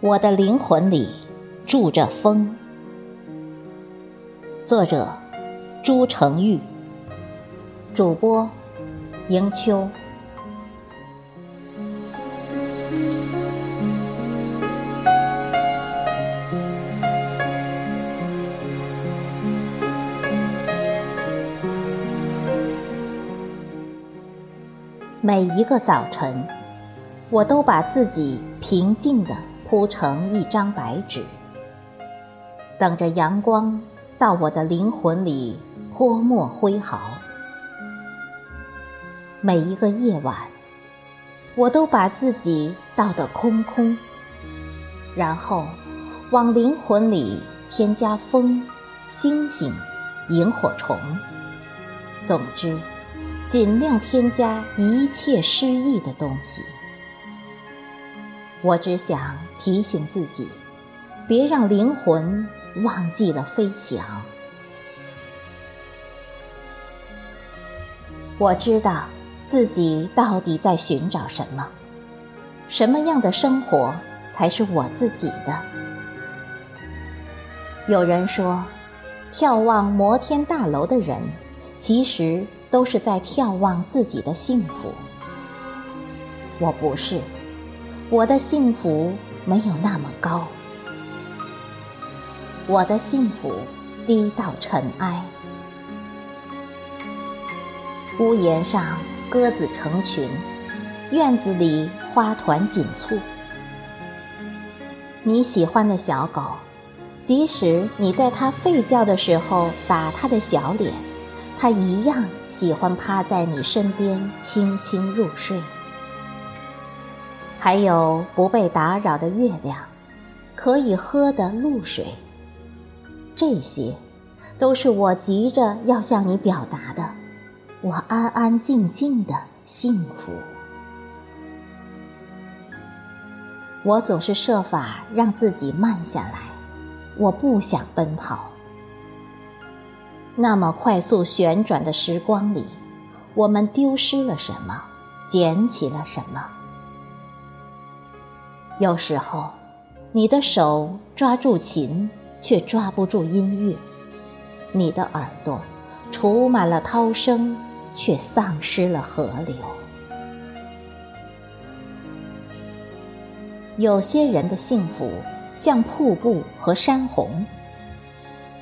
我的灵魂里住着风。作者：朱成玉。主播：迎秋。每一个早晨，我都把自己平静的。铺成一张白纸，等着阳光到我的灵魂里泼墨挥毫。每一个夜晚，我都把自己倒得空空，然后往灵魂里添加风、星星、萤火虫，总之，尽量添加一切诗意的东西。我只想提醒自己，别让灵魂忘记了飞翔。我知道自己到底在寻找什么，什么样的生活才是我自己的。有人说，眺望摩天大楼的人，其实都是在眺望自己的幸福。我不是。我的幸福没有那么高，我的幸福低到尘埃。屋檐上鸽子成群，院子里花团锦簇。你喜欢的小狗，即使你在它吠叫的时候打它的小脸，它一样喜欢趴在你身边轻轻入睡。还有不被打扰的月亮，可以喝的露水。这些，都是我急着要向你表达的，我安安静静的幸福。我总是设法让自己慢下来，我不想奔跑。那么快速旋转的时光里，我们丢失了什么？捡起了什么？有时候，你的手抓住琴，却抓不住音乐；你的耳朵储满了涛声，却丧失了河流。有些人的幸福像瀑布和山洪，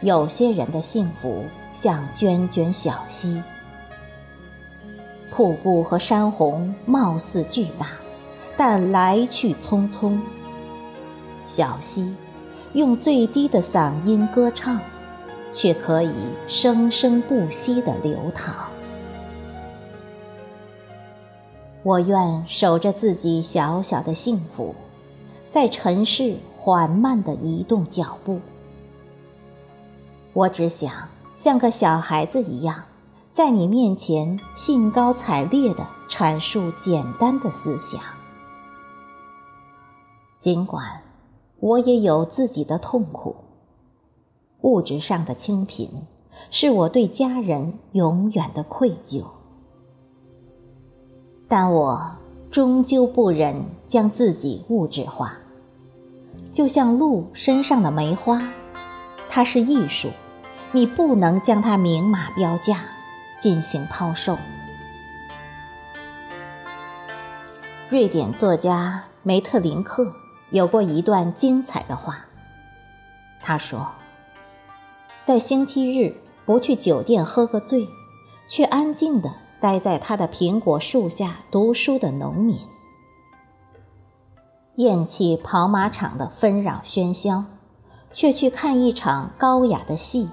有些人的幸福像涓涓小溪。瀑布和山洪貌似巨大。但来去匆匆，小溪用最低的嗓音歌唱，却可以生生不息的流淌。我愿守着自己小小的幸福，在尘世缓慢的移动脚步。我只想像个小孩子一样，在你面前兴高采烈地阐述简单的思想。尽管我也有自己的痛苦，物质上的清贫是我对家人永远的愧疚，但我终究不忍将自己物质化。就像鹿身上的梅花，它是艺术，你不能将它明码标价进行抛售。瑞典作家梅特林克。有过一段精彩的话。他说：“在星期日不去酒店喝个醉，却安静地待在他的苹果树下读书的农民，厌弃跑马场的纷扰喧嚣，却去看一场高雅的戏，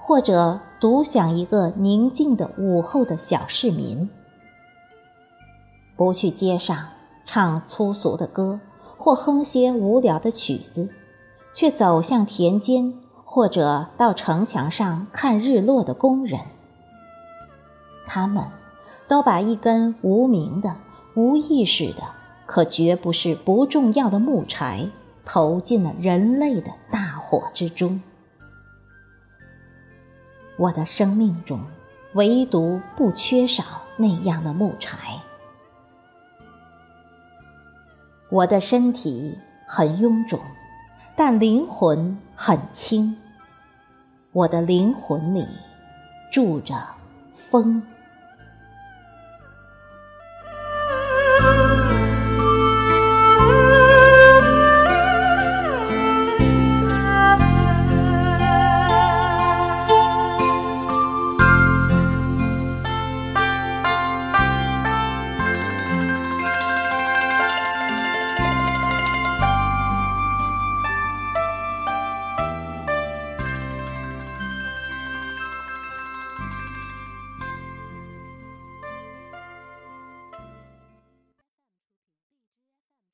或者独享一个宁静的午后的小市民，不去街上唱粗俗的歌。”或哼些无聊的曲子，却走向田间，或者到城墙上看日落的工人。他们，都把一根无名的、无意识的，可绝不是不重要的木柴，投进了人类的大火之中。我的生命中，唯独不缺少那样的木柴。我的身体很臃肿，但灵魂很轻。我的灵魂里住着风。